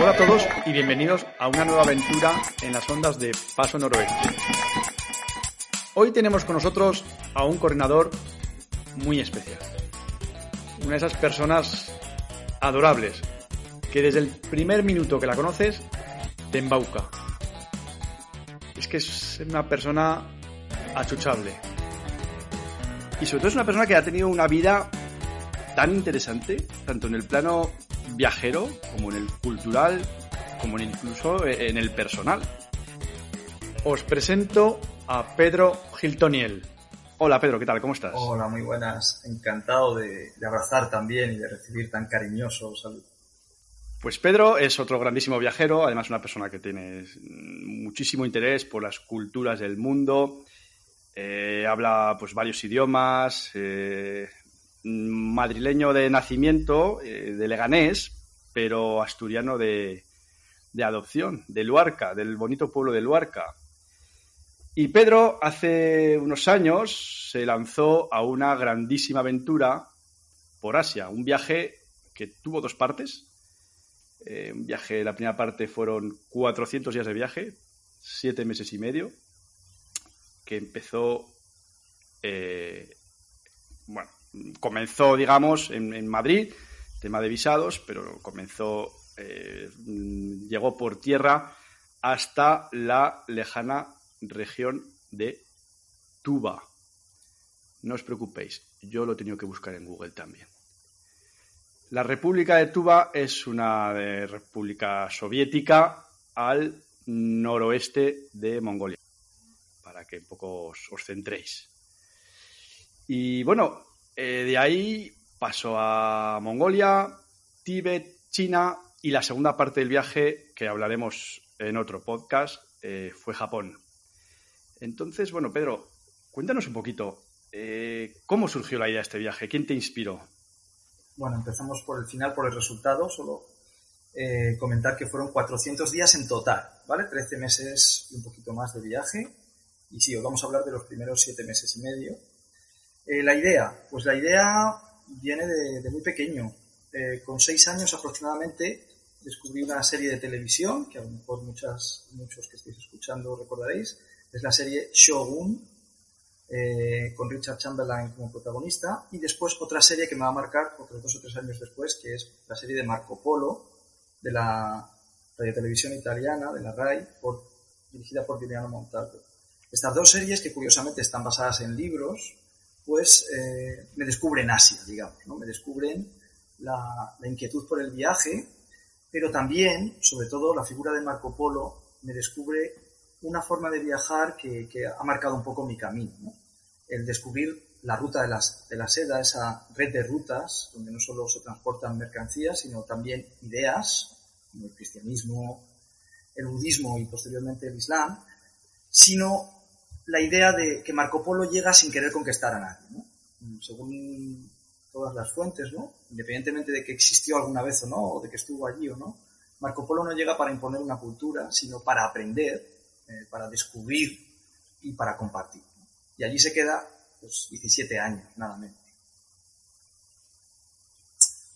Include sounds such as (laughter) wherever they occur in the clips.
Hola a todos y bienvenidos a una nueva aventura en las ondas de Paso Noroeste. Hoy tenemos con nosotros a un coordinador muy especial. Una de esas personas adorables que desde el primer minuto que la conoces te embauca. Es que es una persona achuchable. Y sobre todo es una persona que ha tenido una vida tan interesante, tanto en el plano viajero, como en el cultural, como en incluso en el personal. Os presento a Pedro Giltoniel. Hola Pedro, ¿qué tal? ¿Cómo estás? Hola, muy buenas. Encantado de, de abrazar también y de recibir tan cariñoso salud. Pues Pedro es otro grandísimo viajero, además una persona que tiene muchísimo interés por las culturas del mundo, eh, habla pues varios idiomas, eh, madrileño de nacimiento, eh, de Leganés, pero asturiano de, de, adopción, de Luarca, del bonito pueblo de Luarca. Y Pedro hace unos años se lanzó a una grandísima aventura por Asia, un viaje que tuvo dos partes. Eh, un viaje, la primera parte fueron 400 días de viaje, siete meses y medio, que empezó, eh, bueno, comenzó, digamos, en, Madrid, tema de visados, pero comenzó, eh, llegó por tierra hasta la lejana región de Tuba. No os preocupéis, yo lo he tenido que buscar en Google también. La República de Tuba es una eh, república soviética al noroeste de Mongolia, para que un poco os, os centréis. Y bueno, eh, de ahí pasó a Mongolia, Tíbet, China y la segunda parte del viaje, que hablaremos en otro podcast, eh, fue Japón. Entonces, bueno, Pedro, cuéntanos un poquito, eh, ¿cómo surgió la idea de este viaje? ¿Quién te inspiró? Bueno, empezamos por el final, por el resultado, solo comentar que fueron 400 días en total, ¿vale? 13 meses y un poquito más de viaje. Y sí, os vamos a hablar de los primeros 7 meses y medio. Eh, la idea, pues la idea viene de, de muy pequeño. Eh, con 6 años aproximadamente descubrí una serie de televisión, que a lo mejor muchas, muchos que estéis escuchando recordaréis, es la serie Shogun, eh, con Richard Chamberlain como protagonista, y después otra serie que me va a marcar otros dos o tres años después, que es la serie de Marco Polo, de la radiotelevisión italiana, de la RAI, por, dirigida por Giuliano Montaldo. Estas dos series, que curiosamente están basadas en libros, pues eh, me descubren Asia, digamos, ¿no? me descubren la, inquietud por el viaje, pero también, sobre todo, la figura de Marco Polo me descubre una forma de viajar que, ha marcado un poco mi camino. ¿no? El descubrir la ruta de la seda, esa red de rutas, donde no solo se transportan mercancías, sino también ideas, como el cristianismo, el budismo y posteriormente el islam, sino la idea de que Marco Polo llega sin querer conquistar a nadie. ¿no? Según todas las fuentes, ¿no? independientemente de que existió alguna vez o no, o de que estuvo allí o no, Marco Polo no llega para imponer una cultura, sino para aprender, eh, para descubrir y para compartir. Y allí se queda pues, 17 años, nada menos.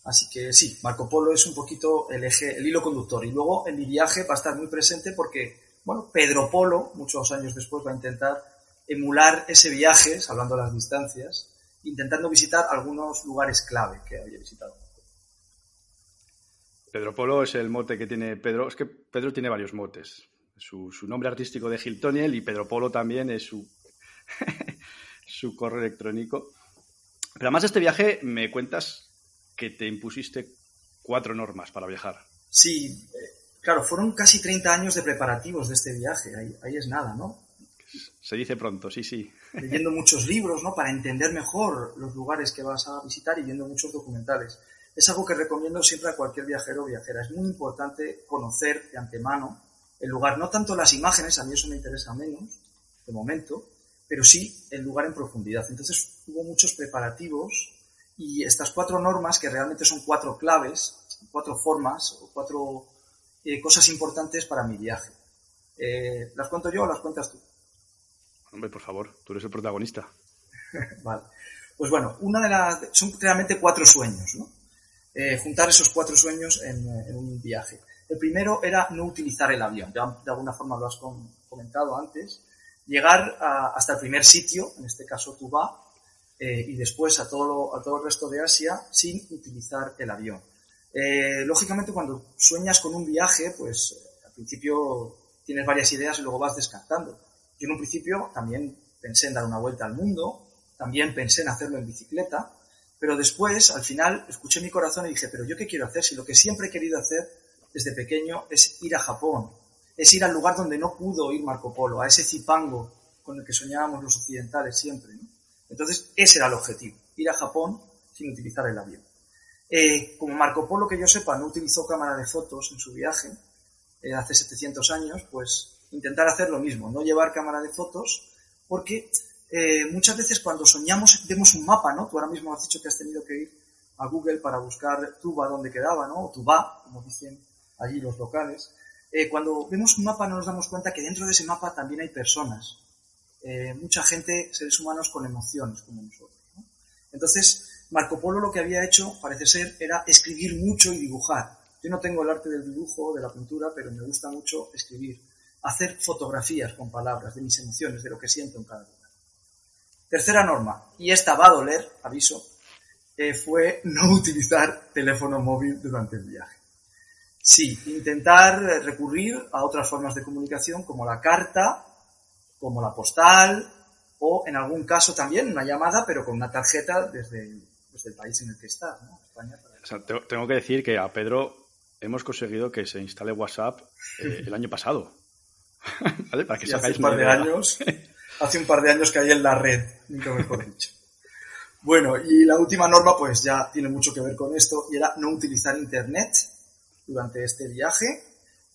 Así que sí, Marco Polo es un poquito el eje, el hilo conductor. Y luego en mi viaje va a estar muy presente porque, bueno, Pedro Polo, muchos años después, va a intentar emular ese viaje, hablando de las distancias, intentando visitar algunos lugares clave que había visitado. Pedro Polo es el mote que tiene Pedro. Es que Pedro tiene varios motes. Su, su nombre artístico de Giltoniel y Pedro Polo también es su, (laughs) su correo electrónico. Pero además de este viaje me cuentas que te impusiste cuatro normas para viajar. Sí, eh, claro, fueron casi 30 años de preparativos de este viaje. Ahí, ahí es nada, ¿no? Se dice pronto, sí, sí. Leyendo muchos libros, ¿no? Para entender mejor los lugares que vas a visitar y viendo muchos documentales. Es algo que recomiendo siempre a cualquier viajero o viajera. Es muy importante conocer de antemano el lugar, no tanto las imágenes, a mí eso me interesa menos, de momento, pero sí el lugar en profundidad. Entonces hubo muchos preparativos y estas cuatro normas, que realmente son cuatro claves, cuatro formas o cuatro eh, cosas importantes para mi viaje. Eh, ¿Las cuento yo o las cuentas tú? Hombre, por favor, tú eres el protagonista. (laughs) vale. Pues bueno, una de las son realmente cuatro sueños, ¿no? Eh, juntar esos cuatro sueños en, un viaje. El primero era no utilizar el avión. Ya de alguna forma lo has comentado antes. Llegar hasta el primer sitio, en este caso Tubá, eh, y después a todo, a todo el resto de Asia sin utilizar el avión. Eh, lógicamente, cuando sueñas con un viaje, pues al principio tienes varias ideas y luego vas descartando. Yo en un principio también pensé en dar una vuelta al mundo, también pensé en hacerlo en bicicleta, pero después, al final, escuché mi corazón y dije, pero yo qué quiero hacer si lo que siempre he querido hacer desde pequeño es ir a Japón, es ir al lugar donde no pudo ir Marco Polo, a ese Zipango con el que soñábamos los occidentales siempre. Entonces, ese era el objetivo, ir a Japón sin utilizar el avión. Eh, como Marco Polo, que yo sepa, no utilizó cámara de fotos en su viaje eh, hace 700 años, pues intentar hacer lo mismo, no llevar cámara de fotos, porque eh, muchas veces cuando soñamos vemos un mapa, ¿no? Tú ahora mismo has dicho que has tenido que ir a Google para buscar Tuba donde quedaba, ¿no? O Tuba, como dicen allí los locales. cuando vemos un mapa no nos damos cuenta que dentro de ese mapa también hay personas, eh, mucha gente, seres humanos con emociones como nosotros. Entonces, Marco Polo lo que había hecho, parece ser, era escribir mucho y dibujar. Yo no tengo el arte del dibujo, de la pintura, pero me gusta mucho escribir, hacer fotografías con palabras de mis emociones, de lo que siento en cada lugar. Tercera norma, y esta va a doler, aviso, eh, fue no (laughs) utilizar teléfono móvil durante el viaje. Sí, intentar recurrir a otras formas de comunicación como la carta como la postal o en algún caso también una llamada, pero con una tarjeta desde el, país en el que está, ¿no? España. tengo que decir que a Pedro hemos conseguido que se instale WhatsApp eh, el año pasado. (laughs) ¿Vale? Para que hace un par de años, hace un par de años que hay en la red, nunca mejor dicho. Bueno, y la última norma pues ya tiene mucho que ver con esto y era no utilizar internet durante este viaje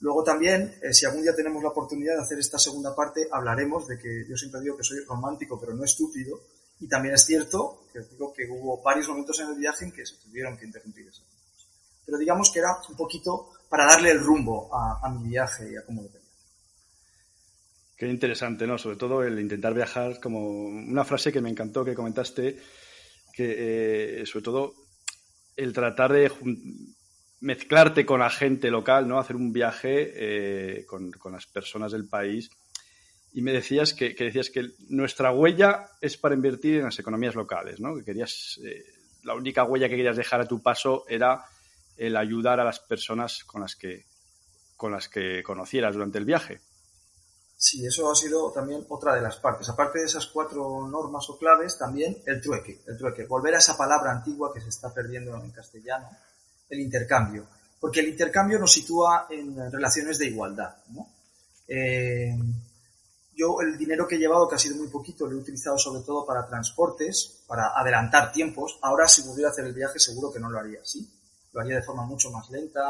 Luego también, eh, si algún día tenemos la oportunidad de hacer esta segunda parte, hablaremos de que yo siempre digo que soy romántico, pero no estúpido. Y también es cierto que digo que hubo varios momentos en el viaje en que se tuvieron que interrumpir esas Pero digamos que era un poquito para darle el rumbo a, mi viaje y a cómo lo tenía. Qué interesante, ¿no? Sobre todo el intentar viajar, como una frase que me encantó que comentaste, que eh, sobre todo el tratar de mezclarte con la gente local, ¿no? Hacer un viaje eh, con, las personas del país. Y me decías que, decías que nuestra huella es para invertir en las economías locales, ¿no? Que querías, eh, la única huella que querías dejar a tu paso era el ayudar a las personas con las que, con las que conocieras durante el viaje. Sí, eso ha sido también otra de las partes. Aparte de esas cuatro normas o claves, también el trueque, el trueque. Volver a esa palabra antigua que se está perdiendo en castellano, el intercambio, porque el intercambio nos sitúa en relaciones de igualdad. Eh, yo el dinero que he llevado, que ha sido muy poquito, lo he utilizado sobre todo para transportes, para adelantar tiempos. Ahora, si pudiera hacer el viaje, seguro que no lo haría así. Lo haría de forma mucho más lenta.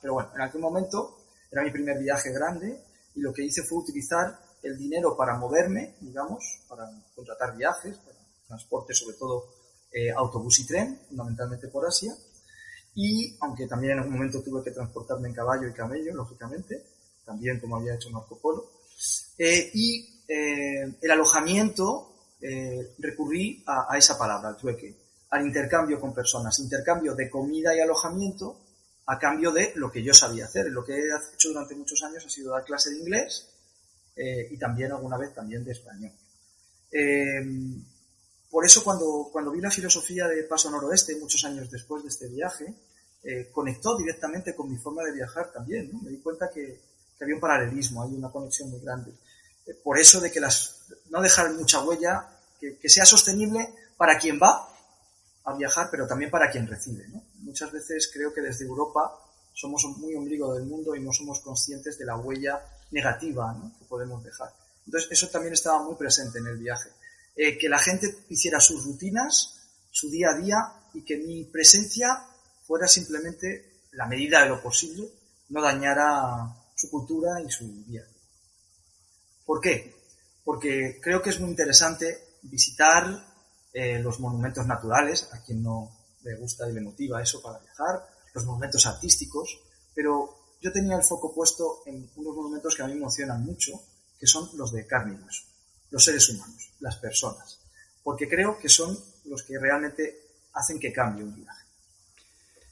Pero bueno, en aquel momento era mi primer viaje grande y lo que hice fue utilizar el dinero para moverme, digamos, para contratar viajes, para transporte, sobre todo eh, autobús y tren, fundamentalmente por Asia, y aunque también en algún momento tuve que transportarme en caballo y camello, lógicamente, también como había hecho Marco Polo. Eh, y eh, el alojamiento, eh, recurrí a, esa palabra, al trueque, al intercambio con personas, intercambio de comida y alojamiento a cambio de lo que yo sabía hacer. Lo que he hecho durante muchos años ha sido dar clase de inglés y también alguna vez también de español. Por eso cuando, cuando vi la filosofía de Paso Noroeste, muchos años después de este viaje, eh, conectó directamente con mi forma de viajar también. Me di cuenta que, había un paralelismo, hay una conexión muy grande. Eh, por eso de que las, no dejar mucha huella, que, sea sostenible para quien va a viajar, pero también para quien recibe. Muchas veces creo que desde Europa somos muy ombligo del mundo y no somos conscientes de la huella negativa que podemos dejar. Entonces, eso también estaba muy presente en el viaje. Eh, que la gente hiciera sus rutinas, su día a día, y que mi presencia fuera simplemente la medida de lo posible, no dañara su cultura y su día. ¿Por qué? Porque creo que es muy interesante visitar eh, los monumentos naturales, a quien no le gusta y le motiva eso para viajar, los monumentos artísticos, pero yo tenía el foco puesto en unos monumentos que a mí me emocionan mucho, que son los de carne y los seres humanos, las personas, porque creo que son los que realmente hacen que cambie un viaje.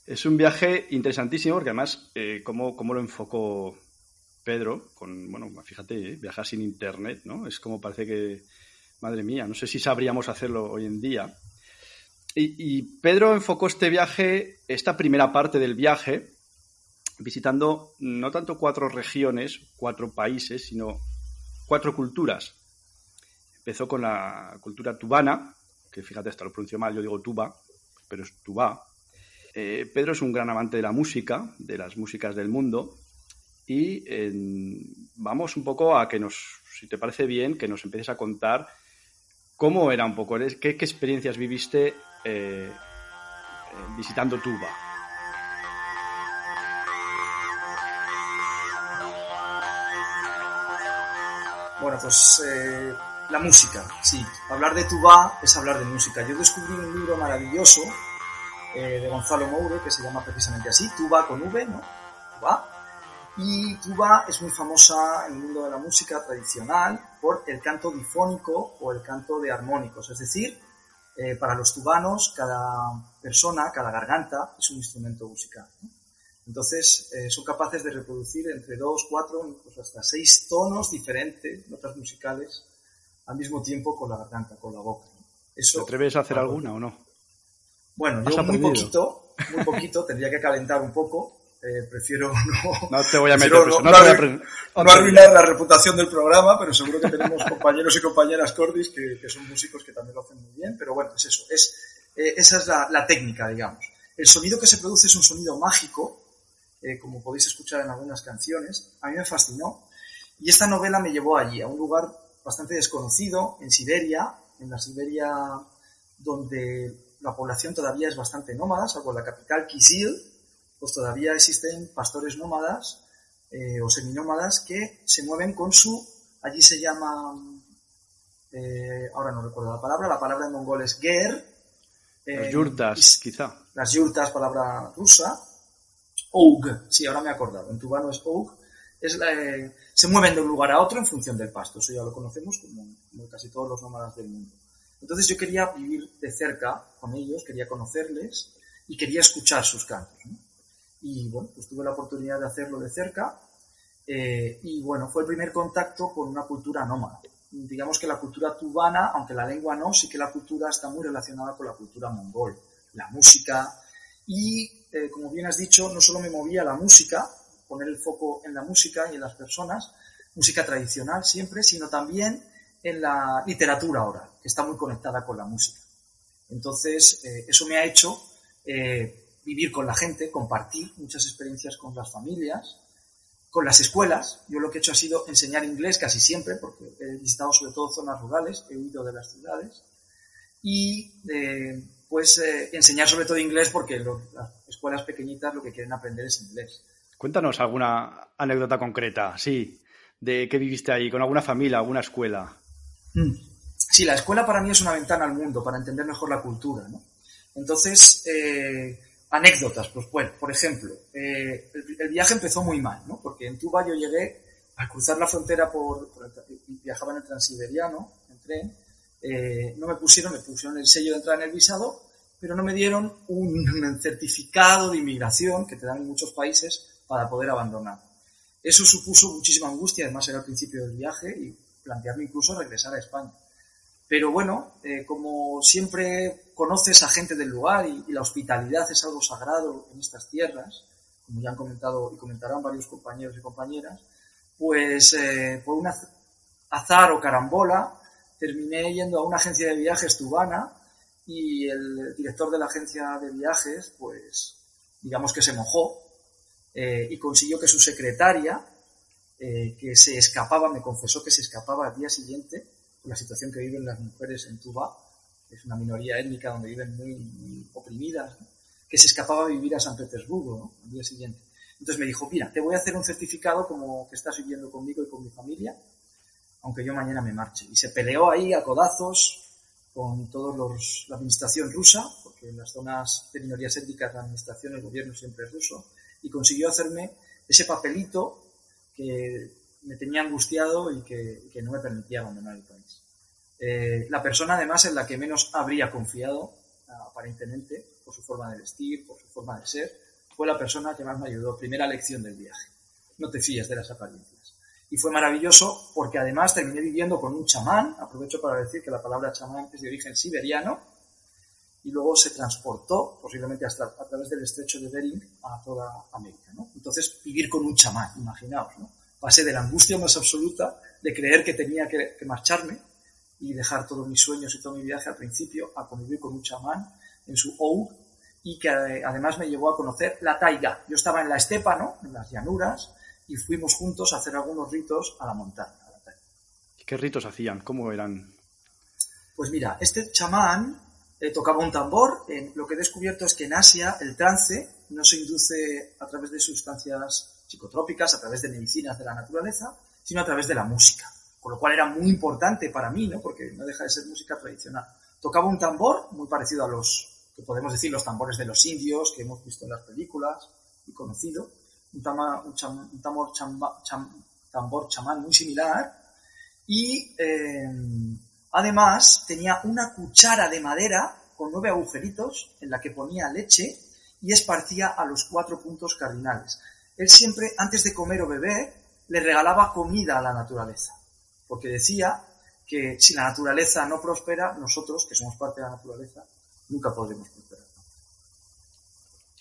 Es un viaje interesantísimo porque además, eh, ¿cómo, lo enfocó Pedro? Con, bueno, fíjate, eh, viajar sin internet, ¿no? Es como parece que, madre mía, no sé si sabríamos hacerlo hoy en día. Y, Pedro enfocó este viaje, esta primera parte del viaje, visitando no tanto cuatro regiones, cuatro países, sino cuatro culturas. Empezó con la cultura tubana, que fíjate, hasta lo pronuncio mal, yo digo tuba, pero es tuba. Eh, Pedro es un gran amante de la música, de las músicas del mundo, y vamos un poco a que nos, si te parece bien, que nos empieces a contar cómo era un poco, qué, experiencias viviste eh, eh, visitando Tuba. Bueno, pues eh, la música, sí. Hablar de Tuba es hablar de música. Yo descubrí un libro maravilloso de Gonzalo Moure que se llama precisamente así, Tuba con V, ¿no? Tuba. Y Tuba es muy famosa en el mundo de la música tradicional por el canto difónico o el canto de armónicos, es decir, eh, para los tubanos, cada persona, cada garganta es un instrumento musical. Entonces, eh, son capaces de reproducir entre dos, cuatro, incluso hasta seis tonos diferentes, notas musicales, al mismo tiempo con la garganta, con la boca. ¿Te atreves a hacer alguna o no? Bueno, yo muy poquito, muy poquito, tendría que calentar un poco, eh, prefiero (laughs) no, no te voy a meter no, no, arruinar la reputación del programa, pero seguro que tenemos (laughs) compañeros y compañeras cordis que, que, son músicos que también lo hacen muy bien, pero bueno, es eso, es, eh, esa es la, la, técnica, digamos. El sonido que se produce es un sonido mágico, eh, como podéis escuchar en algunas canciones, a mí me fascinó, y esta novela me llevó allí, a un lugar bastante desconocido, en Siberia, en la Siberia donde la población todavía es bastante nómada, salvo la capital Kisil, pues todavía existen pastores nómadas eh, o seminómadas que se mueven con su, allí se llama, eh, ahora no recuerdo la palabra, la palabra en mongol es ger. las yurtas, quizá. Las yurtas, palabra rusa. Oug, sí, ahora me he acordado, en tubano es oug. Es eh, se mueven de un lugar a otro en función del pasto, eso ya lo conocemos como, como casi todos los nómadas del mundo. Entonces yo quería vivir de cerca con ellos, quería conocerles y quería escuchar sus cantos. ¿no? Y bueno, pues tuve la oportunidad de hacerlo de cerca eh, y bueno, fue el primer contacto con una cultura nómada. Digamos que la cultura tubana, aunque la lengua no, sí que la cultura está muy relacionada con la cultura mongol, la música y eh, como bien has dicho, no solo me movía la música, poner el foco en la música y en las personas, música tradicional siempre, sino también en la literatura oral, que está muy conectada con la música. Entonces, eh, eso me ha hecho vivir con la gente, compartir muchas experiencias con las familias, con las escuelas. Yo lo que he hecho ha sido enseñar inglés casi siempre, porque he visitado sobre todo zonas rurales, he huido de las ciudades, y eh, pues eh, enseñar sobre todo inglés porque las escuelas pequeñitas lo que quieren aprender es inglés. Cuéntanos alguna anécdota concreta, sí, de qué viviste ahí, con alguna familia, alguna escuela. Mm. Sí, la escuela para mí es una ventana al mundo, para entender mejor la cultura, ¿no? Entonces, eh, Anécdotas, pues bueno, por ejemplo, eh, el, viaje empezó muy mal, ¿no? Porque en Tuba yo llegué a cruzar la frontera por, viajaba en el transiberiano, en tren, eh, no me pusieron, me pusieron el sello de entrada en el visado, pero no me dieron un (laughs) certificado de inmigración que te dan en muchos países para poder abandonar. Eso supuso muchísima angustia, además era el principio del viaje y plantearme incluso regresar a España. Pero bueno, eh, como siempre conoces a gente del lugar y, la hospitalidad es algo sagrado en estas tierras, como ya han comentado y comentarán varios compañeros y compañeras, pues eh, por un azar o carambola terminé yendo a una agencia de viajes tubana y el director de la agencia de viajes, pues digamos que se mojó eh, y consiguió que su secretaria que se escapaba, me confesó que se escapaba al día siguiente la situación que viven las mujeres en Tuba, que es una minoría étnica donde viven muy, oprimidas, que se escapaba a vivir a San Petersburgo ¿no? al día siguiente. Entonces me dijo, mira, te voy a hacer un certificado como que estás viviendo conmigo y con mi familia, aunque yo mañana me marche. Y se peleó ahí a codazos con toda la administración rusa, porque en las zonas de minorías étnicas la administración, el gobierno siempre es ruso, y consiguió hacerme ese papelito que me tenía angustiado y que, no me permitía abandonar el país. Eh, la persona además en la que menos habría confiado, aparentemente, por su forma de vestir, por su forma de ser, fue la persona que más me ayudó. Primera lección del viaje. No te fíes de las apariencias. Y fue maravilloso porque además terminé viviendo con un chamán. Aprovecho para decir que la palabra chamán es de origen siberiano. Y luego se transportó, posiblemente a través del estrecho de Bering, a toda América. Entonces, vivir con un chamán, imaginaos. ¿no? Pasé de la angustia más absoluta de creer que tenía que, que marcharme y dejar todos mis sueños y todo mi viaje al principio a convivir con un chamán en su OU y que además me llevó a conocer la taiga. Yo estaba en la estepa, ¿no? En las llanuras y fuimos juntos a hacer algunos ritos a la montaña. A la taiga. ¿Qué ritos hacían? ¿Cómo eran? Pues mira, este chamán eh, tocaba un tambor. Eh, lo que he descubierto es que en Asia el trance no se induce a través de sustancias psicotrópicas, a través de medicinas de la naturaleza, sino a través de la música. Con lo cual era muy importante para mí, ¿no? Porque no deja de ser música tradicional. Tocaba un tambor muy parecido a los que podemos decir los tambores de los indios que hemos visto en las películas y conocido, un, tambor, chamán muy similar y eh, además tenía una cuchara de madera con nueve agujeritos en la que ponía leche y esparcía a los cuatro puntos cardinales. Él siempre, antes de comer o beber, le regalaba comida a la naturaleza, porque decía que si la naturaleza no prospera, nosotros, que somos parte de la naturaleza, nunca podremos prosperar.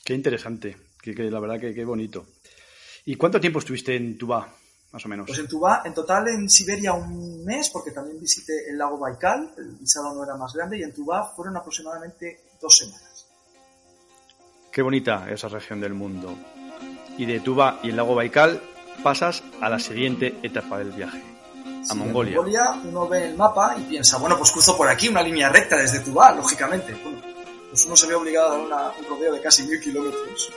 Qué interesante, que, que la verdad que qué bonito. ¿Y cuánto tiempo estuviste en Tubá, más o menos? Pues en Tubá, en total en Siberia un mes, porque también visité el lago Baikal, el visado no era más grande, y en Tubá fueron aproximadamente dos semanas. Qué bonita esa región del mundo. Y de Tubá y el lago Baikal pasas a la siguiente etapa del viaje, a Sí, Mongolia. En Mongolia uno ve el mapa y piensa, bueno, pues cruzo por aquí una línea recta desde Tubá, lógicamente. Bueno, pues uno se ve obligado a dar una- un rodeo de casi mil kilómetros,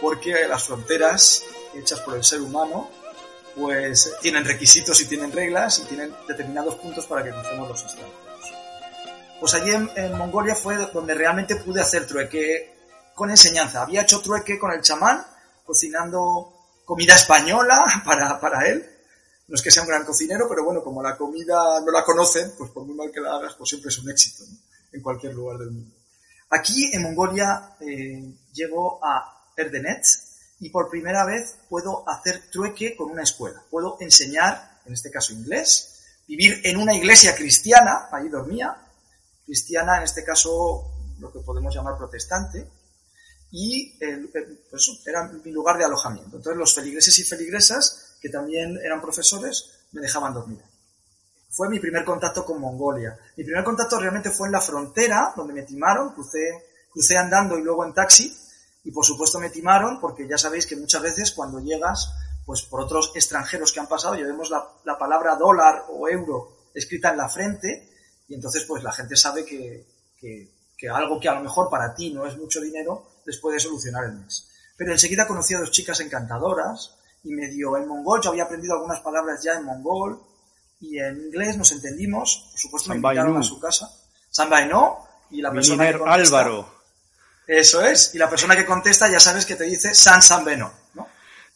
porque las fronteras hechas por el ser humano, pues tienen requisitos y tienen reglas y tienen determinados puntos para que crucemos los extranjeros. Pues allí en, en Mongolia fue donde realmente pude hacer trueque con enseñanza. Había hecho trueque con el chamán, cocinando comida española (laughs) para, para él. No es que sea un gran cocinero, pero bueno, como la comida no la conocen, pues por muy mal que la hagas, pues siempre es un éxito en cualquier lugar del mundo. Aquí en Mongolia eh, llego a Erdenet y por primera vez puedo hacer trueque con una escuela. Puedo enseñar, en este caso inglés, vivir en una iglesia cristiana, allí dormía, cristiana en este caso lo que podemos llamar protestante, y eh, pues, era mi lugar de alojamiento. Entonces los feligreses y feligresas, que también eran profesores, me dejaban dormir. Fue mi primer contacto con Mongolia. Mi primer contacto realmente fue en la frontera, donde me timaron, crucé, crucé andando y luego en taxi, y por supuesto me timaron, porque ya sabéis que muchas veces cuando llegas, pues por otros extranjeros que han pasado, llevemos la, la palabra dólar o euro escrita en la frente, y entonces pues la gente sabe que, que, que algo que a lo mejor para ti no es mucho dinero, les puede solucionar el mes. Pero enseguida conocí a dos chicas encantadoras y medio en mongol, yo había aprendido algunas palabras ya en mongol y en inglés nos entendimos, por supuesto me invitaron a su casa. Sambainó y la persona que Mininer contesta, Álvaro. Eso es, y la persona que contesta ya sabes que te dice San Sambeno, ¿no?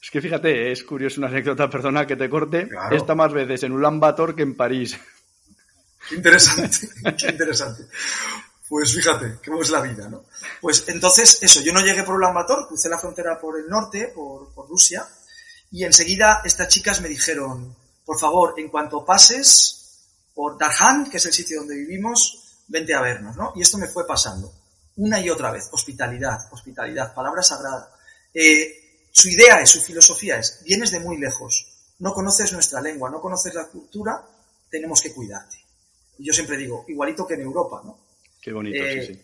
Es que fíjate, es curioso una anécdota, perdona que te corte. Claro. Está más veces en Ulan Bator que en París. Qué interesante, (laughs) qué interesante. Pues fíjate, cómo es la vida, ¿no? Pues entonces, eso, yo no llegué por Ulan Bator, crucé la frontera por el norte, por, Rusia, y enseguida estas chicas me dijeron, por favor, en cuanto pases por Darhan, que es el sitio donde vivimos, vente a vernos, ¿no? Y esto me fue pasando, una y otra vez, hospitalidad, hospitalidad, palabra sagrada. Eh, su idea es, su filosofía es, vienes de muy lejos, no conoces nuestra lengua, no conoces la cultura, tenemos que cuidarte. Y yo siempre digo, igualito que en Europa, ¿no? Qué bonito, Eh, sí, sí.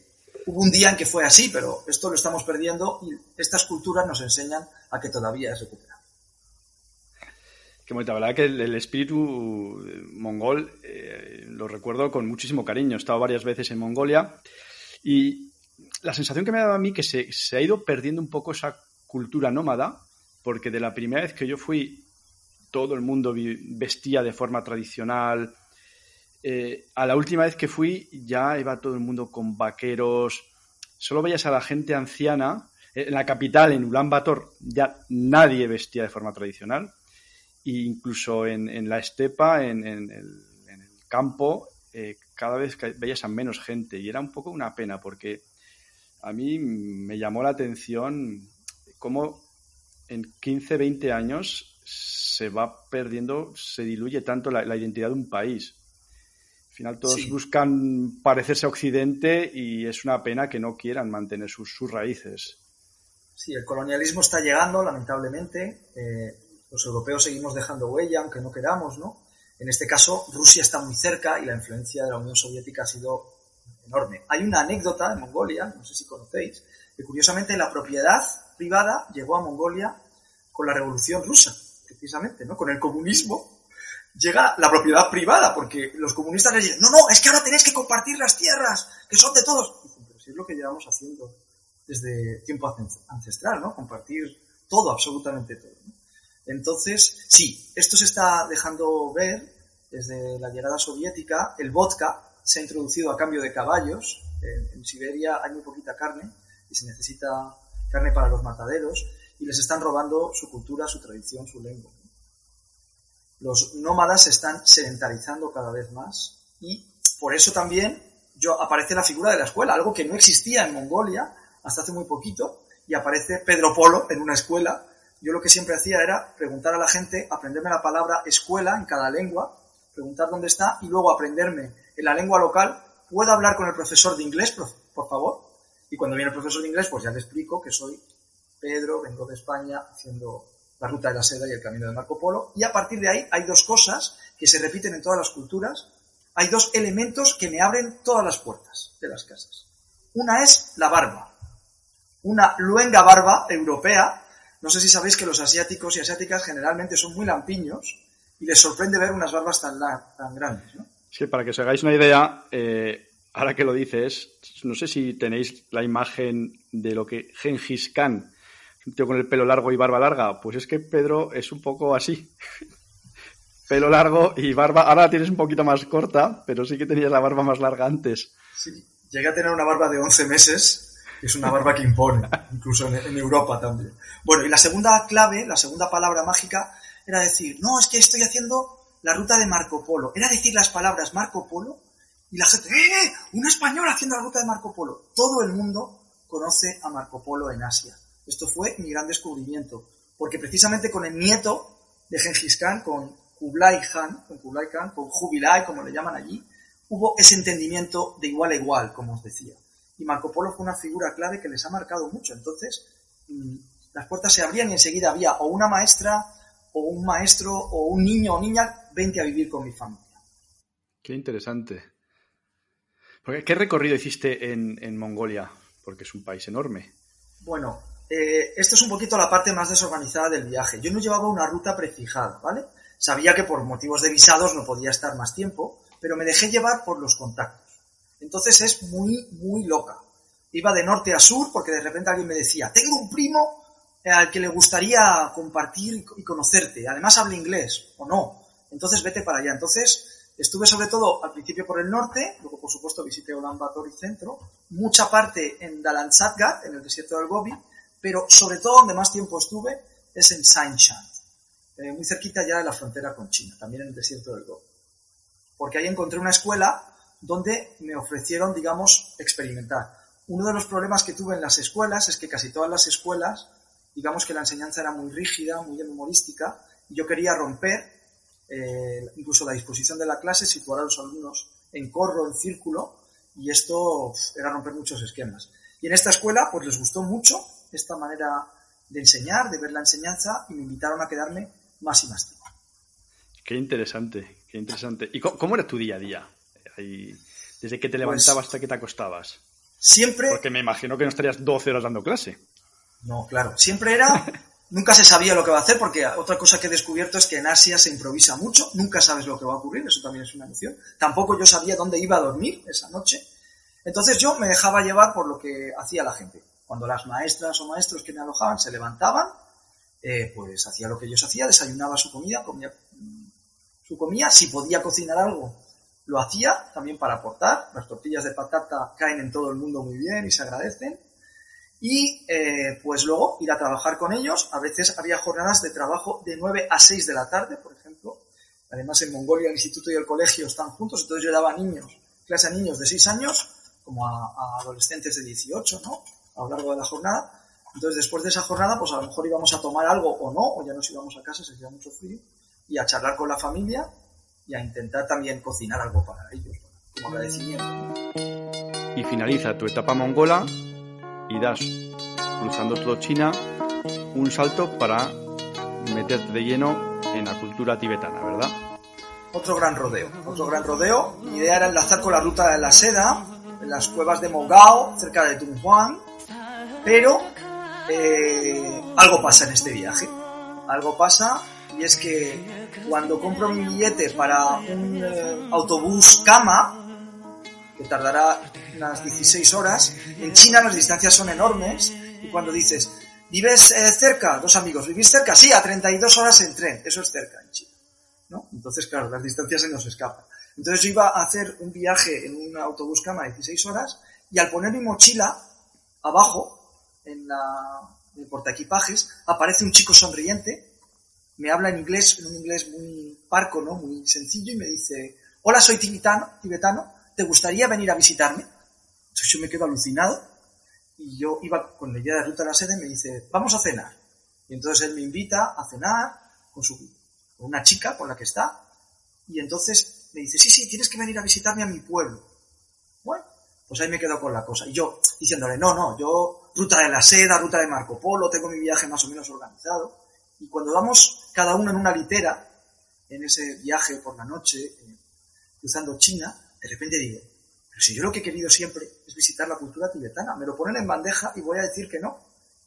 Hubo un día en que fue así, pero esto lo estamos perdiendo y estas culturas nos enseñan a que todavía es recuperable. Qué bonita, la verdad que el, espíritu mongol eh, lo recuerdo con muchísimo cariño. He estado varias veces en Mongolia y la sensación que me ha dado a mí que se, se ha ido perdiendo un poco esa cultura nómada, porque de la primera vez que yo fui, todo el mundo vestía de forma tradicional. Eh, a la última vez que fui ya iba todo el mundo con vaqueros. Solo veías a la gente anciana. En la capital, en Ulan Bator, ya nadie vestía de forma tradicional e incluso en, la estepa, en, el, campo, eh, cada vez veías a menos gente y era un poco una pena porque a mí me llamó la atención cómo en 15, 20 años se va perdiendo, se diluye tanto la, identidad de un país. Al final todos buscan parecerse a Occidente y es una pena que no quieran mantener sus, raíces. Sí, el colonialismo está llegando, lamentablemente. Eh, los europeos seguimos dejando huella, aunque no queramos, ¿no? En este caso, Rusia está muy cerca y la influencia de la Unión Soviética ha sido enorme. Hay una anécdota en Mongolia, no sé si conocéis, que curiosamente la propiedad privada llegó a Mongolia con la Revolución Rusa, precisamente, ¿no? Con el comunismo llega la propiedad privada, porque los comunistas les dicen, no, no, es que ahora tenéis que compartir las tierras, que son de todos. Pero si es lo que llevamos haciendo desde tiempo ancestral, ¿no? Compartir todo, absolutamente todo. Entonces, sí, esto se está dejando ver desde la llegada soviética. El vodka se ha introducido a cambio de caballos. En, Siberia hay muy poquita carne y se necesita carne para los mataderos y les están robando su cultura, su tradición, su lengua. Los nómadas se están sedentarizando cada vez más y por eso también yo, aparece la figura de la escuela, algo que no existía en Mongolia hasta hace muy poquito, y aparece Pedro Polo en una escuela yo lo que siempre hacía era preguntar a la gente, aprenderme la palabra escuela en cada lengua, preguntar dónde está y luego aprenderme en la lengua local. ¿Puedo hablar con el profesor de inglés, por favor? Y cuando viene el profesor de inglés, pues ya le explico que soy Pedro, vengo de España haciendo la ruta de la seda y el camino de Marco Polo. Y a partir de ahí hay dos cosas que se repiten en todas las culturas. Hay dos elementos que me abren todas las puertas de las casas. Una es la barba. Una luenga barba europea no sé si sabéis que los asiáticos y asiáticas generalmente son muy lampiños y les sorprende ver unas barbas tan, tan grandes. ¿no? Sí, para que os hagáis una idea, eh, ahora que lo dices, no sé si tenéis la imagen de lo que Gengis Khan, un tío con el pelo largo y barba larga, pues es que Pedro es un poco así. (laughs) pelo largo y barba, ahora la tienes un poquito más corta, pero sí que tenías la barba más larga antes. Sí, llegué a tener una barba de 11 meses es una barba que impone, (laughs) incluso en, Europa también. Bueno, y la segunda clave, la segunda palabra mágica, era decir, no, es que estoy haciendo la ruta de Marco Polo. Era decir las palabras Marco Polo y la gente, ¡eh! eh un español haciendo la ruta de Marco Polo. Todo el mundo conoce a Marco Polo en Asia. Esto fue mi gran descubrimiento, porque precisamente con el nieto de Genghis Khan, con Kublai Khan, con Kublai Khan, con Jubilai, como le llaman allí, hubo ese entendimiento de igual a igual, como os decía y Marco Polo fue una figura clave que les ha marcado mucho. Entonces, mm, las puertas se abrían y enseguida había o una maestra o un maestro o un niño o niña, vente a vivir con mi familia. Qué interesante. ¿Qué recorrido hiciste en, Mongolia? Porque es un país enorme. Bueno, eh, esto es un poquito la parte más desorganizada del viaje. Yo no llevaba una ruta prefijada, ¿vale? Sabía que por motivos de visados no podía estar más tiempo, pero me dejé llevar por los contactos. Entonces es muy, muy loca. Iba de norte a sur porque de repente alguien me decía, tengo un primo al que le gustaría compartir y conocerte. Además habla inglés o no. Entonces vete para allá. Entonces estuve sobre todo al principio por el norte, luego por supuesto visité Ulaanbaatar y centro, mucha parte en Dalanzadgar, en el desierto del Gobi, pero sobre todo donde más tiempo estuve es en Sainshan, eh, muy cerquita ya de la frontera con China, también en el desierto del Gobi. Porque ahí encontré una escuela donde me ofrecieron, digamos, experimentar. Uno de los problemas que tuve en las escuelas es que casi todas las escuelas, digamos que la enseñanza era muy rígida, muy humorística, y yo quería romper eh, incluso la disposición de la clase, situar a los alumnos en corro, en círculo, y esto era romper muchos esquemas. Y en esta escuela, pues les gustó mucho esta manera de enseñar, de ver la enseñanza, y me invitaron a quedarme más y más tiempo. Qué interesante, qué interesante. ¿Y cómo era tu día a día? desde que te pues levantabas hasta que te acostabas. Siempre. Porque me imagino que no estarías 12 horas dando clase. No, claro. Siempre era (laughs) Nunca se sabía lo que va a hacer porque otra cosa que he descubierto es que en Asia se improvisa mucho, nunca sabes lo que va a ocurrir, eso también es una noción. Tampoco yo sabía dónde iba a dormir esa noche. Entonces yo me dejaba llevar por lo que hacía la gente. Cuando las maestras o maestros que me alojaban se levantaban, eh, pues hacía lo que ellos hacían, desayunaba su comida, comía su comida, si podía cocinar algo, lo hacía también para aportar. Las tortillas de patata caen en todo el mundo muy bien y se agradecen y eh, pues luego ir a trabajar con ellos. A veces había jornadas de trabajo de 9 a 6 de la tarde, por ejemplo. Además, en Mongolia el instituto y el colegio están juntos, entonces yo daba niños, clase a niños de 6 años, como a, adolescentes de 18, ¿no? A lo largo de la jornada. Entonces, después de esa jornada, pues a lo mejor íbamos a tomar algo o no, o ya nos íbamos a casa, se hacía mucho frío, y a charlar con la familia y a intentar también cocinar algo para ellos, como agradecimiento. Y finaliza tu etapa mongola y das, cruzando todo China, un salto para meterte de lleno en la cultura tibetana, ¿verdad? Otro gran rodeo, otro gran rodeo. Mi idea era enlazar con la ruta de la seda, en las cuevas de Mogao, cerca de Dunhuang, pero eh, algo pasa en este viaje. Algo pasa y es que cuando compro mi billete para un eh, autobús cama, que tardará unas 16 horas. En China las distancias son enormes y cuando dices, ¿vives eh, cerca? Dos amigos, ¿vivís cerca? Sí, a 32 horas en tren, eso es cerca en China. ¿no? Entonces, claro, las distancias se nos escapan. Entonces yo iba a hacer un viaje en un autobús cama de 16 horas y al poner mi mochila abajo, en, la, en el portaequipajes, aparece un chico sonriente, me habla en inglés, en un inglés muy parco, ¿no? Muy sencillo y me dice, hola, soy tibetano, tibetano ¿te gustaría venir a visitarme? Entonces yo me quedo alucinado y yo iba con la idea de ruta a la sede me dice, vamos a cenar. Y entonces él me invita a cenar con, su, con una chica con la que está y entonces me dice, sí, sí, tienes que venir a visitarme a mi pueblo. Bueno, pues ahí me quedo con la cosa. Y yo diciéndole, no, no, yo ruta de la seda, ruta de Marco Polo, tengo mi viaje más o menos organizado. Y cuando vamos cada uno en una litera, en ese viaje por la noche, eh, cruzando China, de repente digo, pero si yo lo que he querido siempre es visitar la cultura tibetana, me lo ponen en bandeja y voy a decir que no.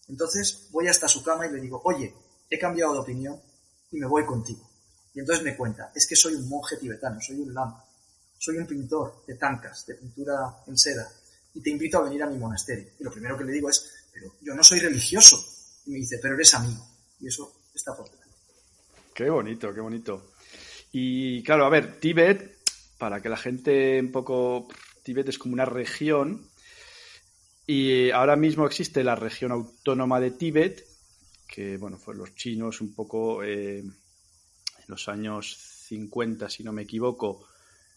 Entonces voy hasta su cama y le digo, oye, he cambiado de opinión y me voy contigo. Y entonces me cuenta, es que soy un monje tibetano, soy un lama, soy un pintor de tancas, de pintura en seda, y te invito a venir a mi monasterio. Y lo primero que le digo es, pero yo no soy religioso. Y me dice, pero eres amigo. Y eso está por delante. Qué bonito, qué bonito. Y claro, a ver, Tíbet para que la gente un poco... Tíbet es como una región y ahora mismo existe la región autónoma de Tíbet, que bueno, fue los chinos un poco eh, en los años 50, si no me equivoco.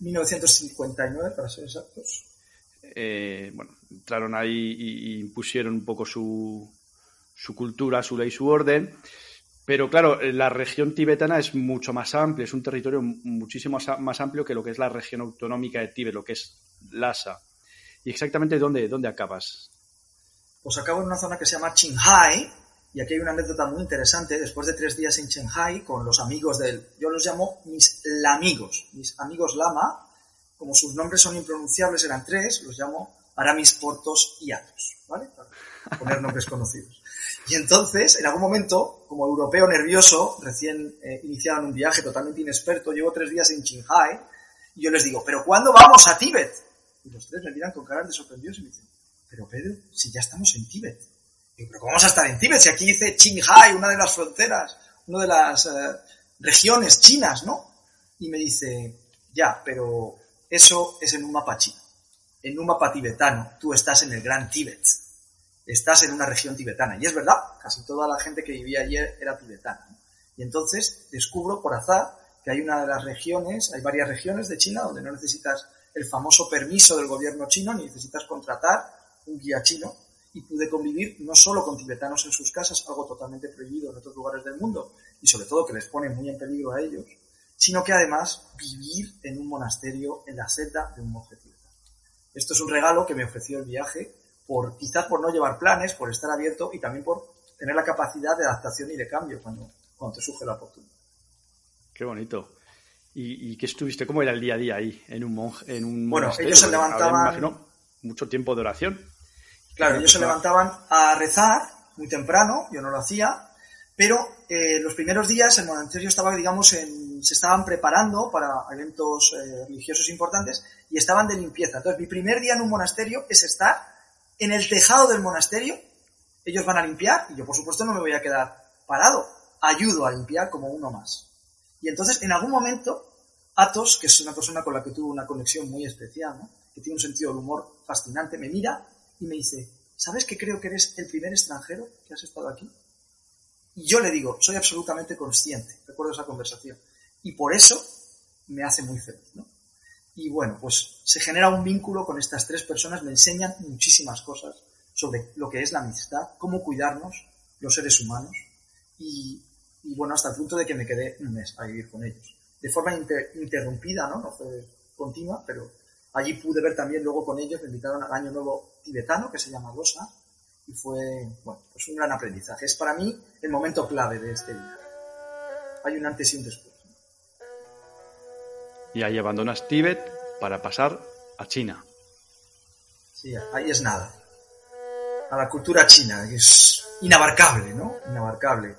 1959, para ser exactos. Eh, bueno, entraron ahí y, impusieron un poco su, su cultura, su ley, su orden. Pero claro, la región tibetana es mucho más amplia, es un territorio muchísimo más amplio que lo que es la región autonómica de Tíbet, lo que es Lhasa. ¿Y exactamente dónde, dónde acabas? Pues acabo en una zona que se llama Qinghai, y aquí hay una anécdota muy interesante. Después de tres días en Qinghai, con los amigos del. Yo los llamo mis lamigos, mis amigos lama, como sus nombres son impronunciables, eran tres, los llamo Aramis, Portos y Atos, ¿vale? Para poner nombres conocidos. Y entonces, en algún momento, como europeo nervioso, recién eh, iniciado en un viaje totalmente inexperto, llevo tres días en Qinghai, y yo les digo, ¿pero cuándo vamos a Tíbet? Y los tres me miran con caras de sorprendidos y me dicen, pero Pedro, si ya estamos en Tíbet. Y digo, ¿pero cómo vamos a estar en Tíbet? Si aquí dice Qinghai, una de las fronteras, una de las eh, regiones chinas, ¿no? Y me dice, ya, pero eso es en un mapa chino. En un mapa tibetano, tú estás en el Gran Tíbet estás en una región tibetana. Y es verdad, casi toda la gente que vivía allí era tibetana. Y entonces descubro por azar que hay una de las regiones, hay varias regiones de China donde no necesitas el famoso permiso del gobierno chino, ni necesitas contratar un guía chino, y pude convivir no solo con tibetanos en sus casas, algo totalmente prohibido en otros lugares del mundo, y sobre todo que les pone muy en peligro a ellos, sino que además vivir en un monasterio en la celda de un monje tibetano. Esto es un regalo que me ofreció el viaje por quizás por no llevar planes, por estar abierto y también por tener la capacidad de adaptación y de cambio cuando, cuando te surge la oportunidad. Qué bonito. ¿Y, y qué estuviste? ¿Cómo era el día a día ahí en un en un Bueno, ellos se levantaban... mucho tiempo de oración. Claro, ellos se levantaban a rezar muy temprano, yo no lo hacía, Pero eh, los primeros días el monasterio estaba, digamos, en, se estaban preparando para eventos eh, religiosos importantes y estaban de limpieza. Entonces, mi primer día en un monasterio es estar en el tejado del monasterio. Ellos van a limpiar y yo, por supuesto, no me voy a quedar parado. Ayudo a limpiar como uno más. Y entonces, en algún momento, Atos, que es una persona con la que tuve una conexión muy especial, ¿no? que tiene un sentido del humor fascinante, me mira y me dice, ¿sabes que creo que eres el primer extranjero que has estado aquí? Y yo le digo, soy absolutamente consciente, recuerdo esa conversación. Y por eso me hace muy feliz, ¿no? Y bueno, pues se genera un vínculo con estas tres personas, me enseñan muchísimas cosas sobre lo que es la amistad, cómo cuidarnos los seres humanos y, bueno, hasta el punto de que me quedé un mes a vivir con ellos. De forma interrumpida, ¿no? No fue continua, pero allí pude ver también luego con ellos, me invitaron al Año Nuevo tibetano, que se llama Gosa, y fue, bueno, pues un gran aprendizaje. Es para mí el momento clave de este día. Hay un antes y un después. Y ahí abandonas Tíbet para pasar a China. Sí, ahí es nada. A la cultura china, que es inabarcable, ¿no? Inabarcable.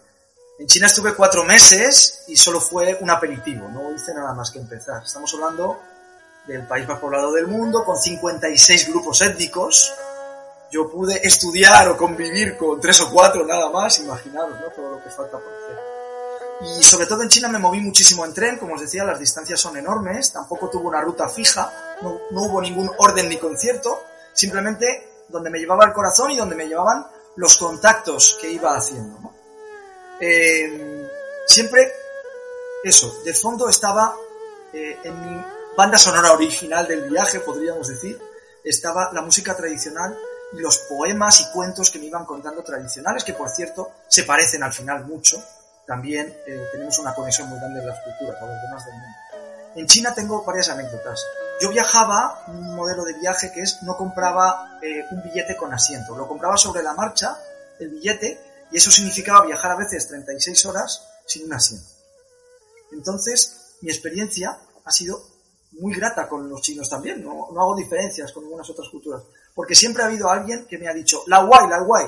En China estuve cuatro meses y solo fue un aperitivo, no hice nada más que empezar. Estamos hablando del país más poblado del mundo, con 56 grupos étnicos, yo pude estudiar o convivir con tres o cuatro nada más, imaginaros, ¿no? Todo lo que falta por hacer. Y sobre todo en China me moví muchísimo en tren, como os decía, las distancias son enormes, tampoco tuve una ruta fija, no, hubo ningún orden ni concierto, simplemente donde me llevaba el corazón y donde me llevaban los contactos que iba haciendo. ¿no? Eh, siempre eso, de fondo estaba eh, en mi banda sonora original del viaje, podríamos decir, estaba la música tradicional los poemas y cuentos que me iban contando tradicionales, que por cierto se parecen al final mucho. También eh, tenemos una conexión muy grande en las culturas, a los demás del mundo. En China tengo varias anécdotas. Yo viajaba, un modelo de viaje que es, no compraba eh, un billete con asiento, lo compraba sobre la marcha, el billete, y eso significaba viajar a veces 36 horas sin un asiento. Entonces, mi experiencia ha sido muy grata con los chinos también, no, no hago diferencias con ninguna otras culturas porque siempre ha habido alguien que me ha dicho, la guay, la guay,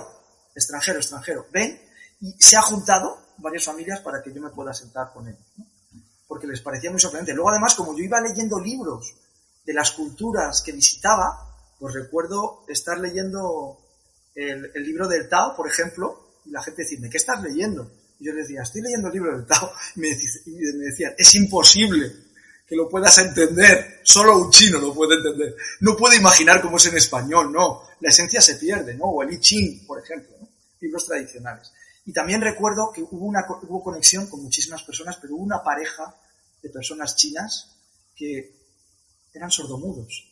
extranjero, extranjero, ven, y se ha juntado varias familias para que yo me pueda sentar con ellos, porque les parecía muy sorprendente. Luego, además, como yo iba leyendo libros de las culturas que visitaba, pues recuerdo estar leyendo el, libro del Tao, por ejemplo, y la gente decirme, ¿qué estás leyendo? Y yo le decía, estoy leyendo el libro del Tao, (laughs) y me, decían, es imposible que lo puedas entender. Solo un chino lo puede entender. No puede imaginar cómo es en español, no. La esencia se pierde, ¿no? O el I Ching, por ejemplo, ¿no? libros tradicionales. Y también recuerdo que hubo una hubo conexión con muchísimas personas, pero hubo una pareja de personas chinas que eran sordomudos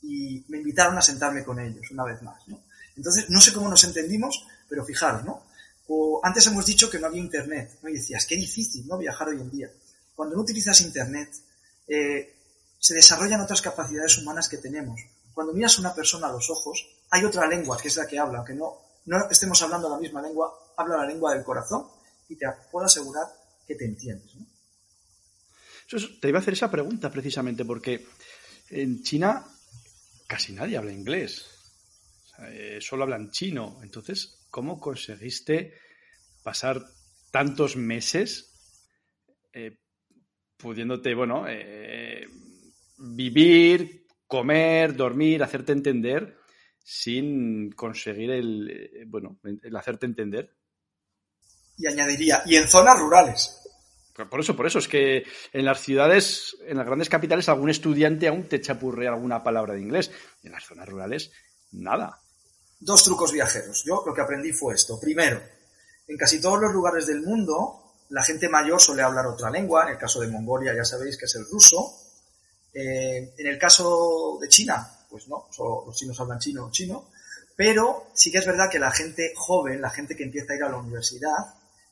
y me invitaron a sentarme con ellos una vez más, ¿no? Entonces, no sé cómo nos entendimos, pero fijaros, ¿no? O antes hemos dicho que no había internet, ¿no? Y decías, qué difícil, ¿no? Viajar hoy en día. Cuando no utilizas internet, eh, se desarrollan otras capacidades humanas que tenemos. Cuando miras a una persona a los ojos, hay otra lengua que es la que habla, aunque no, no estemos hablando la misma lengua, habla la lengua del corazón y te puedo asegurar que te entiendes. te iba a hacer esa pregunta precisamente porque en China casi nadie habla inglés, eh, solo hablan chino. Entonces, ¿cómo conseguiste pasar tantos meses eh, pudiéndote, bueno, eh, vivir, comer, dormir, hacerte entender sin conseguir el, bueno, el hacerte entender. Y añadiría, y en zonas rurales. Por eso, por eso, es que en las ciudades, en las grandes capitales, algún estudiante aún te chapurrea alguna palabra de inglés. En las zonas rurales, nada. Dos trucos viajeros. Yo lo que aprendí fue esto. Primero, en casi todos los lugares del mundo la gente mayor suele hablar otra lengua, en el caso de Mongolia ya sabéis que es el ruso. Eh, en el caso de China, pues no, solo los chinos hablan chino o chino, pero sí que es verdad que la gente joven, la gente que empieza a ir a la universidad,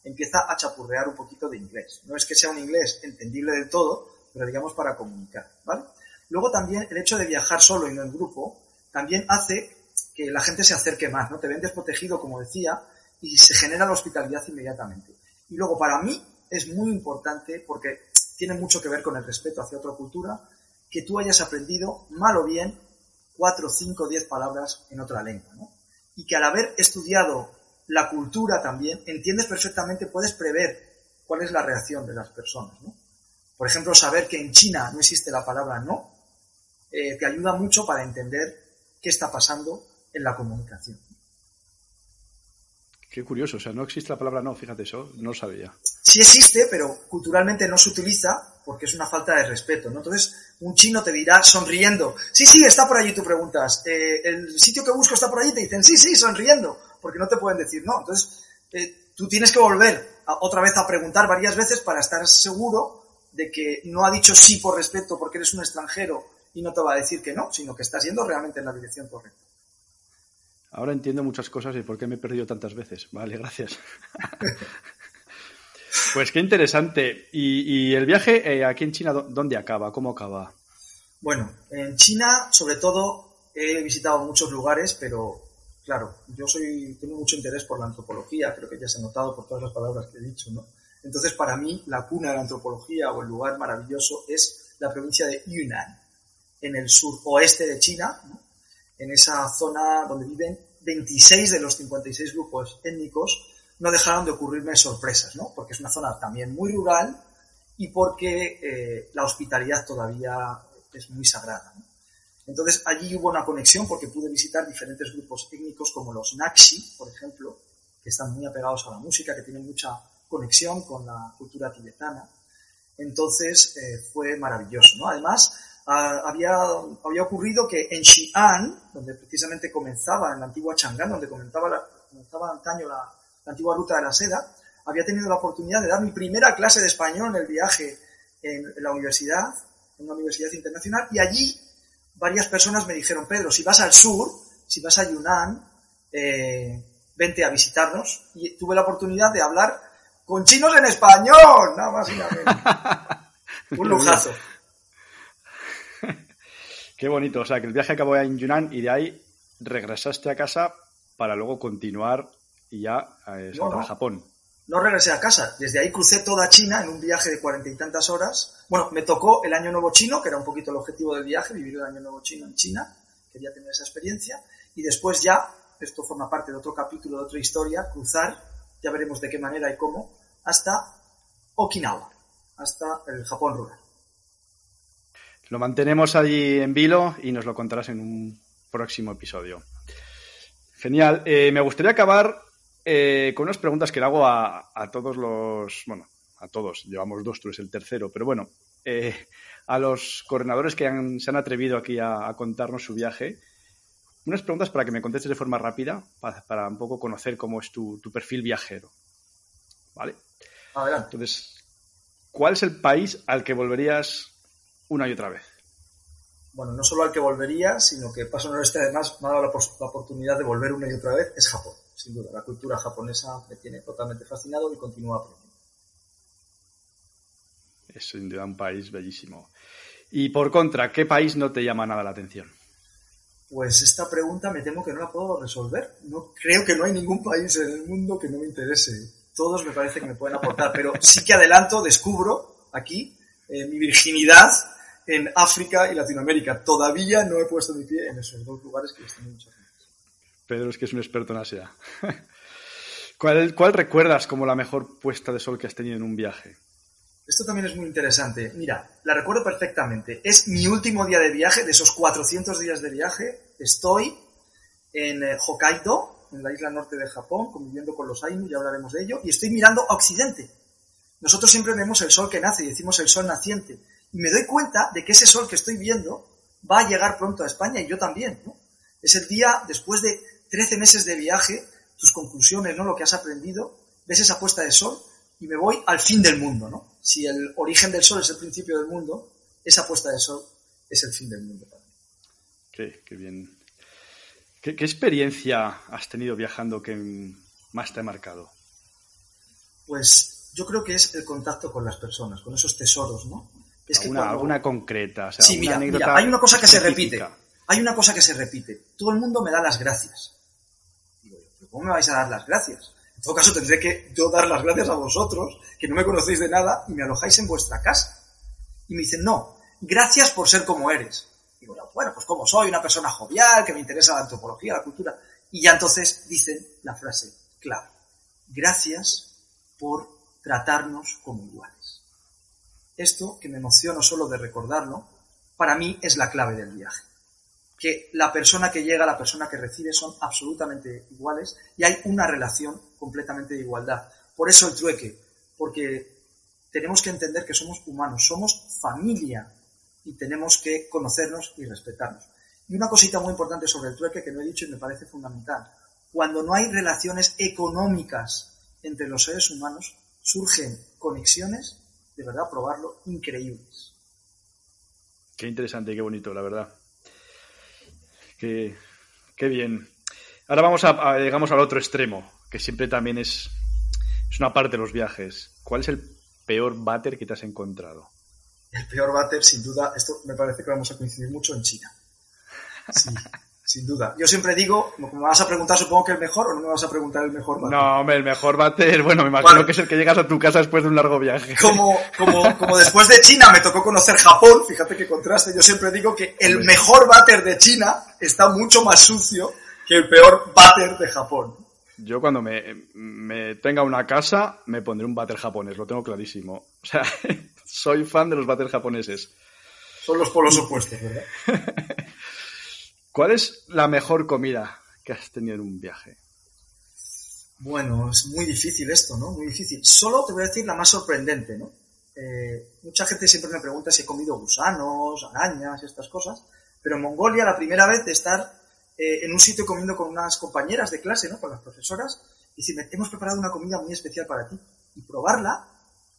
empieza a chapurrear un poquito de inglés. No es que sea un inglés entendible del todo, pero digamos para comunicar, ¿vale? Luego también el hecho de viajar solo y no en grupo también hace que la gente se acerque más, ¿no? Te ven desprotegido, como decía, y se genera la hospitalidad inmediatamente. Y luego para mí es muy importante, porque tiene mucho que ver con el respeto hacia otra cultura, que tú hayas aprendido, mal o bien, cuatro, cinco, diez palabras en otra lengua, ¿no? Y que al haber estudiado la cultura también, entiendes perfectamente, puedes prever cuál es la reacción de las personas. ¿no? Por ejemplo, saber que en China no existe la palabra no, eh, te ayuda mucho para entender qué está pasando en la comunicación. Qué curioso, o sea, no existe la palabra no, fíjate eso, no lo sabía. Sí existe, pero culturalmente no se utiliza porque es una falta de respeto, ¿no? Entonces, un chino te dirá sonriendo, sí, sí, está por allí, tú preguntas, eh, el sitio que busco está por allí, te dicen, sí, sí, sonriendo, porque no te pueden decir no. Entonces, eh, tú tienes que volver otra vez a preguntar varias veces para estar seguro de que no ha dicho sí por respeto porque eres un extranjero y no te va a decir que no, sino que estás yendo realmente en la dirección correcta. Ahora entiendo muchas cosas y por qué me he perdido tantas veces. Vale, gracias. (laughs) pues qué interesante. ¿Y, el viaje eh, aquí en China, dónde acaba? ¿Cómo acaba? Bueno, en China, sobre todo, he visitado muchos lugares, pero claro, yo soy, tengo mucho interés por la antropología, creo que ya se ha notado por todas las palabras que he dicho, ¿no? Entonces, para mí, la cuna de la antropología o el lugar maravilloso es la provincia de Yunnan, en el suroeste de China, en esa zona donde viven 26 de los 56 grupos étnicos, no dejaron de ocurrirme sorpresas, ¿no? Porque es una zona también muy rural y porque eh, la hospitalidad todavía es muy sagrada. Entonces allí hubo una conexión porque pude visitar diferentes grupos étnicos como los Naxi, por ejemplo, que están muy apegados a la música, que tienen mucha conexión con la cultura tibetana. Entonces eh, fue maravilloso, ¿no? Además, había, había ocurrido que en Xi'an, donde precisamente comenzaba, en la antigua Chang'an, donde comenzaba, la, antaño la, antigua ruta de la seda, había tenido la oportunidad de dar mi primera clase de español en el viaje en, la universidad, en una universidad internacional, y allí varias personas me dijeron, Pedro, si vas al sur, si vas a Yunnan, eh, vente a visitarnos. Y tuve la oportunidad de hablar con chinos en español, nada más y nada menos. (laughs) Un lujazo. Qué bonito. O sea, que el viaje acabó en Yunnan y de ahí regresaste a casa para luego continuar y ya eh, a Japón. No regresé a casa. Desde ahí crucé toda China en un viaje de cuarenta y tantas horas. Bueno, me tocó el Año Nuevo Chino, que era un poquito el objetivo del viaje, vivir el Año Nuevo Chino en China. Quería tener esa experiencia. Y después ya, esto forma parte de otro capítulo, de otra historia, cruzar, ya veremos de qué manera y cómo, hasta Okinawa, hasta el Japón rural. Lo mantenemos allí en vilo y nos lo contarás en un próximo episodio. Genial. Eh, me gustaría acabar eh, con unas preguntas que le hago a, todos los. Bueno, a todos. Llevamos dos, tú eres el tercero, pero bueno. Eh, a los coordinadores que se han atrevido aquí a, contarnos su viaje. Unas preguntas para que me contestes de forma rápida, para, un poco conocer cómo es tu, tu perfil viajero. ¿Vale? Adelante. Entonces, ¿cuál es el país al que volverías una y otra vez. Bueno, no solo al que volvería, sino que paso este además me ha dado la, oportunidad de volver una y otra vez, es Japón. Sin duda, la cultura japonesa me tiene totalmente fascinado y continúa aprendiendo. Es sin duda un país bellísimo. Y por contra, ¿qué país no te llama nada la atención? Pues esta pregunta me temo que no la puedo resolver. No creo que no hay ningún país en el mundo que no me interese. Todos me parece que me pueden aportar, pero sí que adelanto, descubro aquí eh, mi virginidad en África y Latinoamérica. Todavía no he puesto mi pie en esos dos lugares que están mucho Pedro es que es un experto en Asia. (laughs) ¿Cuál, ¿Cuál recuerdas como la mejor puesta de sol que has tenido en un viaje? Esto también es muy interesante. Mira, la recuerdo perfectamente. Es mi último día de viaje, de esos 400 días de viaje. Estoy en eh, Hokkaido, en la isla norte de Japón, conviviendo con los Ainu, ya hablaremos de ello, y estoy mirando a Occidente. Nosotros siempre vemos el sol que nace y decimos el sol naciente. Y me doy cuenta de que ese sol que estoy viendo va a llegar pronto a España y yo también. Es el día, después de 13 meses de viaje, tus conclusiones, ¿no? lo que has aprendido, ves esa puesta de sol y me voy al fin del mundo. ¿no? Si el origen del sol es el principio del mundo, esa puesta de sol es el fin del mundo para mí. Qué, qué bien. ¿Qué, ¿Qué experiencia has tenido viajando que más te ha marcado? Pues yo creo que es el contacto con las personas, con esos tesoros, ¿no? Es que alguna, concreta, sí, mira, hay una cosa que se repite. Hay una cosa que se repite. Todo el mundo me da las gracias. ¿Cómo me vais a dar las gracias? En todo caso, tendré que yo dar las gracias a vosotros, que no me conocéis de nada y me alojáis en vuestra casa. Y me dicen, no, gracias por ser como eres. Digo, bueno, pues como soy una persona jovial, que me interesa la antropología, la cultura. Y ya entonces dicen la frase, clave. Gracias por tratarnos como iguales. Esto, que me emociono solo de recordarlo, para mí es la clave del viaje. Que la persona que llega, la persona que recibe son absolutamente iguales y hay una relación completamente de igualdad. Por eso el trueque, porque tenemos que entender que somos humanos, somos familia y tenemos que conocernos y respetarnos. Y una cosita muy importante sobre el trueque que no he dicho y me parece fundamental. Cuando no hay relaciones económicas entre los seres humanos, surgen conexiones, de verdad, probarlo, increíbles. Qué interesante y qué bonito, la verdad. Qué, qué bien. Ahora vamos a, a, llegamos al otro extremo, que siempre también es, es una parte de los viajes. ¿Cuál es el peor váter que te has encontrado? El peor váter, sin duda, esto me parece que vamos a coincidir mucho en China. Sí, (laughs) sin duda. Yo siempre digo, como me vas a preguntar, supongo que el mejor, o no me vas a preguntar el mejor váter. No, hombre, el mejor váter, (laughs) bueno, me imagino bueno, que es el que llegas a tu casa después de un largo viaje. Como, como, como después de China me tocó conocer Japón, fíjate qué contraste, yo siempre digo que el mejor váter de China está mucho más sucio que el peor váter de Japón. Yo cuando me, me, tenga una casa me pondré un váter japonés, lo tengo clarísimo. O sea, (laughs) soy fan de los váteres japoneses. Son los polos opuestos, ¿verdad? (laughs) ¿Cuál es la mejor comida que has tenido en un viaje? Bueno, es muy difícil esto, ¿no? Muy difícil. Solo te voy a decir la más sorprendente, ¿no? Eh, mucha gente siempre me pregunta si he comido gusanos, arañas, estas cosas, pero en Mongolia la primera vez de estar eh, en un sitio comiendo con unas compañeras de clase, ¿no? Con las profesoras, y decirme, hemos preparado una comida muy especial para ti. Y probarla,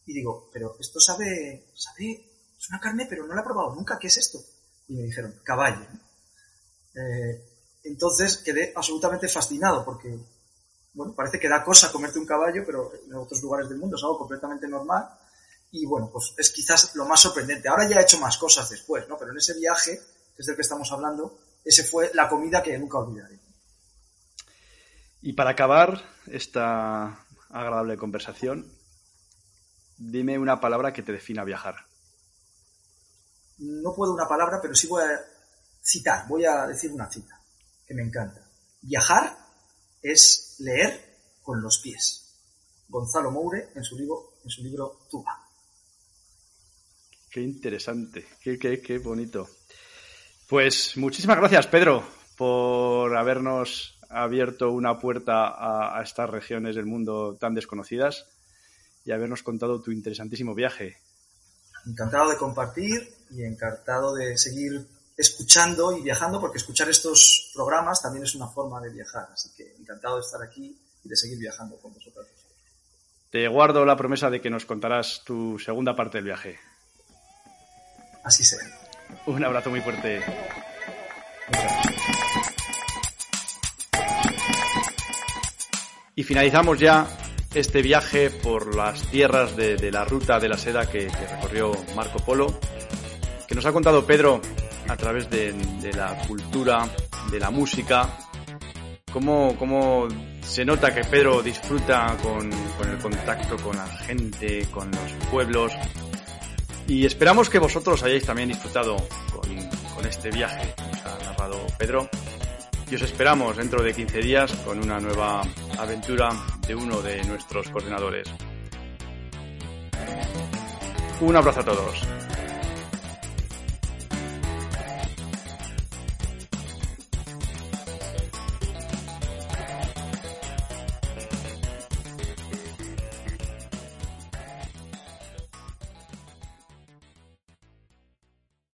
y digo, pero esto sabe, sabe, es una carne, pero no la he probado nunca, ¿qué es esto? Y me dijeron, caballo. Eh, entonces quedé absolutamente fascinado porque, bueno, parece que da cosa comerte un caballo, pero en otros lugares del mundo es algo completamente normal. Y bueno, pues es quizás lo más sorprendente. Ahora ya he hecho más cosas después, ¿no? Pero en ese viaje, que es del que estamos hablando, ese fue la comida que nunca olvidaré. Y para acabar esta agradable conversación, dime una palabra que te defina viajar. No puedo una palabra, pero sí voy a citar, voy a decir una cita que me encanta. Viajar es leer con los pies. Gonzalo Moure en su libro, en su libro Tuba. Qué interesante, qué, qué, qué bonito. Pues muchísimas gracias, Pedro, por habernos abierto una puerta a, a, estas regiones del mundo tan desconocidas y habernos contado tu interesantísimo viaje. Encantado de compartir y encantado de seguir escuchando y viajando, porque escuchar estos programas también es una forma de viajar. Así que encantado de estar aquí y de seguir viajando con vosotros. Te guardo la promesa de que nos contarás tu segunda parte del viaje. Así será. Un abrazo muy fuerte. Y finalizamos ya este viaje por las tierras de, de la ruta de la seda que, que, recorrió Marco Polo, que nos ha contado Pedro a través de, la cultura, de la música, cómo, cómo, se nota que Pedro disfruta con, con el contacto con la gente, con los pueblos, y esperamos que vosotros hayáis también disfrutado con, con este viaje que nos ha narrado Pedro. Y os esperamos dentro de 15 días con una nueva aventura de uno de nuestros coordinadores. Un abrazo a todos.